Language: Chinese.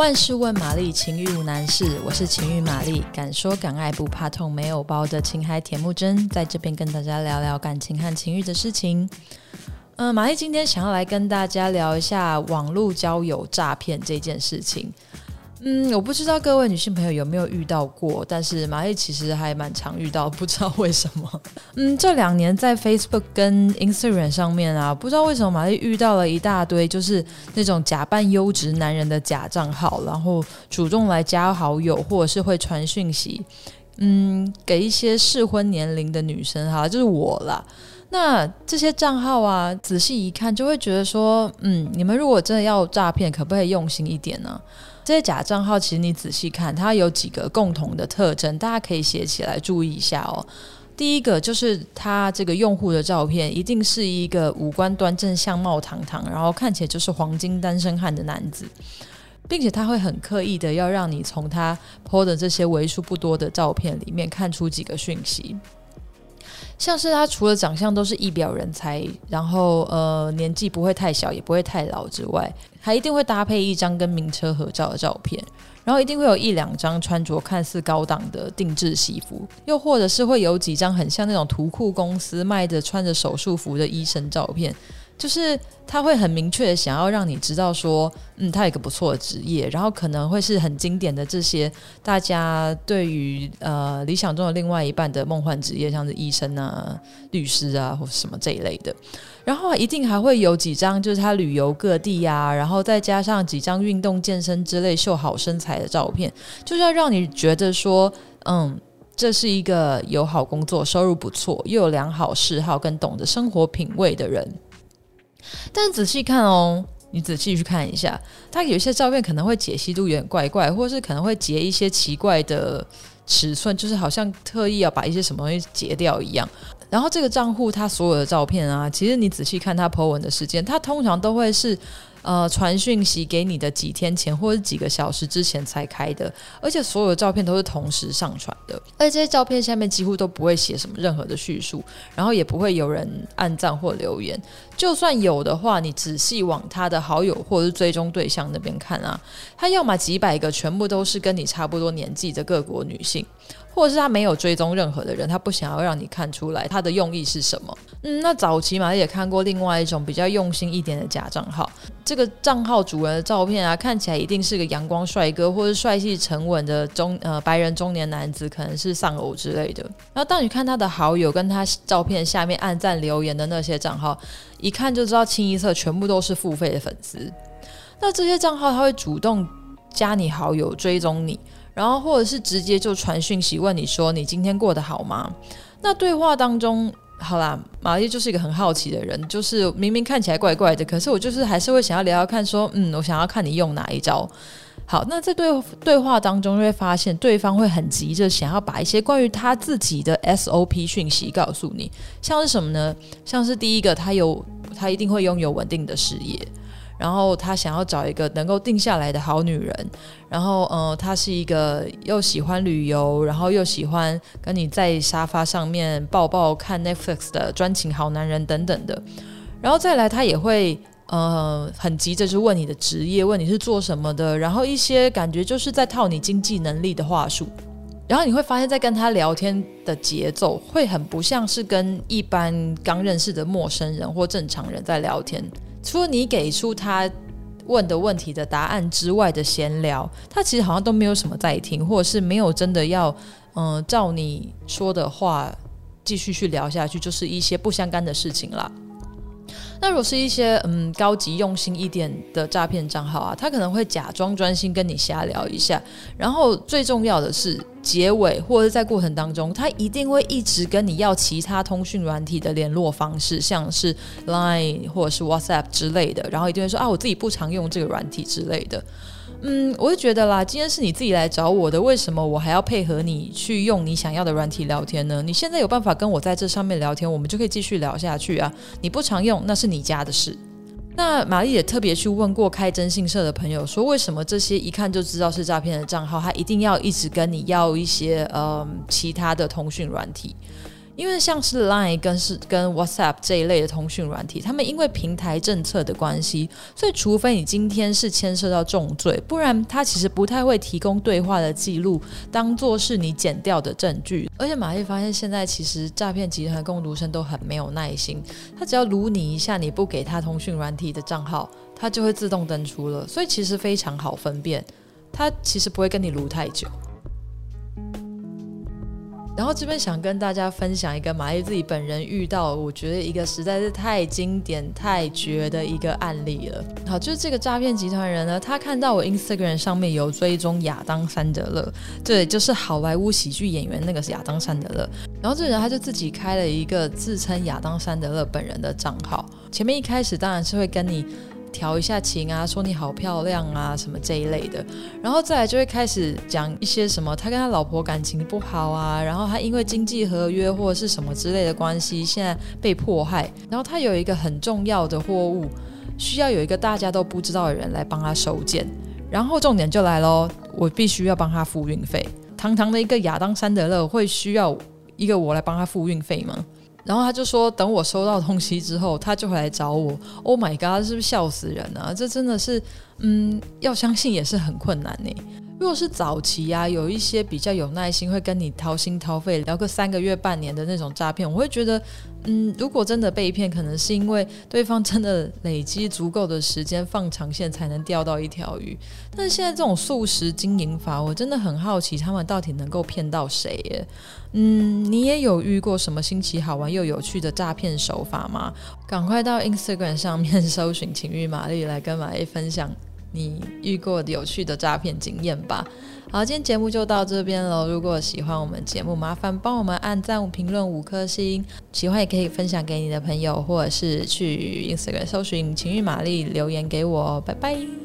万事问玛丽，情欲无难事。我是情欲玛丽，敢说敢爱不怕痛，没有包的情海铁木真，在这边跟大家聊聊感情和情欲的事情。嗯、玛丽今天想要来跟大家聊一下网络交友诈骗这件事情。嗯，我不知道各位女性朋友有没有遇到过，但是玛丽其实还蛮常遇到，不知道为什么。嗯，这两年在 Facebook 跟 Instagram 上面啊，不知道为什么玛丽遇到了一大堆，就是那种假扮优质男人的假账号，然后主动来加好友，或者是会传讯息，嗯，给一些适婚年龄的女生哈，就是我啦。那这些账号啊，仔细一看就会觉得说，嗯，你们如果真的要诈骗，可不可以用心一点呢？这些假账号其实你仔细看，它有几个共同的特征，大家可以写起来注意一下哦。第一个就是他这个用户的照片一定是一个五官端正、相貌堂堂，然后看起来就是黄金单身汉的男子，并且他会很刻意的要让你从他 po 的这些为数不多的照片里面看出几个讯息。像是他除了长相都是一表人才，然后呃年纪不会太小也不会太老之外，还一定会搭配一张跟名车合照的照片，然后一定会有一两张穿着看似高档的定制西服，又或者是会有几张很像那种图库公司卖的穿着手术服的医生照片。就是他会很明确的想要让你知道说，嗯，他有一个不错的职业，然后可能会是很经典的这些大家对于呃理想中的另外一半的梦幻职业，像是医生啊、律师啊或什么这一类的。然后一定还会有几张就是他旅游各地啊，然后再加上几张运动健身之类秀好身材的照片，就是要让你觉得说，嗯，这是一个有好工作、收入不错、又有良好嗜好跟懂得生活品味的人。但仔细看哦，你仔细去看一下，他有些照片可能会解析度有点怪怪，或是可能会截一些奇怪的尺寸，就是好像特意要把一些什么东西截掉一样。然后这个账户他所有的照片啊，其实你仔细看他 po 文的时间，他通常都会是。呃，传讯息给你的几天前或者几个小时之前才开的，而且所有的照片都是同时上传的，而这些照片下面几乎都不会写什么任何的叙述，然后也不会有人按赞或留言，就算有的话，你仔细往他的好友或者是追踪对象那边看啊，他要么几百个全部都是跟你差不多年纪的各国女性。或者是他没有追踪任何的人，他不想要让你看出来他的用意是什么。嗯，那早期嘛也看过另外一种比较用心一点的假账号，这个账号主人的照片啊，看起来一定是个阳光帅哥，或者帅气沉稳的中呃白人中年男子，可能是丧偶之类的。然后当你看他的好友跟他照片下面按赞留言的那些账号，一看就知道清一色全部都是付费的粉丝。那这些账号他会主动加你好友，追踪你。然后，或者是直接就传讯息问你说：“你今天过得好吗？”那对话当中，好啦，玛丽就是一个很好奇的人，就是明明看起来怪怪的，可是我就是还是会想要聊聊看，说：“嗯，我想要看你用哪一招。”好，那在对对话当中，就会发现对方会很急着想要把一些关于他自己的 SOP 讯息告诉你，像是什么呢？像是第一个，他有他一定会拥有稳定的事业。然后他想要找一个能够定下来的好女人，然后呃，他是一个又喜欢旅游，然后又喜欢跟你在沙发上面抱抱看 Netflix 的专情好男人等等的，然后再来他也会呃很急着去问你的职业，问你是做什么的，然后一些感觉就是在套你经济能力的话术，然后你会发现在跟他聊天的节奏会很不像是跟一般刚认识的陌生人或正常人在聊天。除了你给出他问的问题的答案之外的闲聊，他其实好像都没有什么在听，或者是没有真的要嗯、照你说的话继续去聊下去，就是一些不相干的事情了。那如果是一些嗯高级用心一点的诈骗账号啊，他可能会假装专心跟你瞎聊一下，然后最重要的是结尾或者在过程当中，他一定会一直跟你要其他通讯软体的联络方式，像是 Line 或者是 WhatsApp 之类的，然后一定会说啊，我自己不常用这个软体之类的。嗯，我就觉得啦，今天是你自己来找我的，为什么我还要配合你去用你想要的软体聊天呢？你现在有办法跟我在这上面聊天，我们就可以继续聊下去啊。你不常用，那是你家的事。那玛丽也特别去问过开征信社的朋友，说为什么这些一看就知道是诈骗的账号，他一定要一直跟你要一些嗯其他的通讯软体？因为像是 Line 跟是跟 WhatsApp 这一类的通讯软体，他们因为平台政策的关系，所以除非你今天是牵涉到重罪，不然他其实不太会提供对话的记录，当做是你剪掉的证据。而且玛丽发现现在其实诈骗集团工读生都很没有耐心，他只要卢你一下，你不给他通讯软体的账号，他就会自动登出了，所以其实非常好分辨，他其实不会跟你卢太久。然后这边想跟大家分享一个玛丽自己本人遇到，我觉得一个实在是太经典、太绝的一个案例了。好，就是这个诈骗集团人呢，他看到我 Instagram 上面有追踪亚当·山德勒，对，就是好莱坞喜剧演员那个是亚当·山德勒。然后这个人他就自己开了一个自称亚当·山德勒本人的账号，前面一开始当然是会跟你。调一下情啊，说你好漂亮啊，什么这一类的，然后再来就会开始讲一些什么，他跟他老婆感情不好啊，然后他因为经济合约或者是什么之类的关系，现在被迫害，然后他有一个很重要的货物，需要有一个大家都不知道的人来帮他收件，然后重点就来喽，我必须要帮他付运费，堂堂的一个亚当·山德勒会需要一个我来帮他付运费吗？然后他就说，等我收到东西之后，他就会来找我。Oh my god，是不是笑死人啊？这真的是，嗯，要相信也是很困难呢。如果是早期啊，有一些比较有耐心，会跟你掏心掏肺聊个三个月、半年的那种诈骗，我会觉得，嗯，如果真的被骗，可能是因为对方真的累积足够的时间放长线才能钓到一条鱼。但是现在这种速食经营法，我真的很好奇，他们到底能够骗到谁耶？嗯，你也有遇过什么新奇、好玩又有趣的诈骗手法吗？赶快到 Instagram 上面 搜寻“情欲玛丽”来跟玛丽分享。你遇过有趣的诈骗经验吧？好，今天节目就到这边喽。如果喜欢我们节目，麻烦帮我们按赞、评论五颗星。喜欢也可以分享给你的朋友，或者是去 Instagram 搜寻“情欲玛丽”留言给我。拜拜。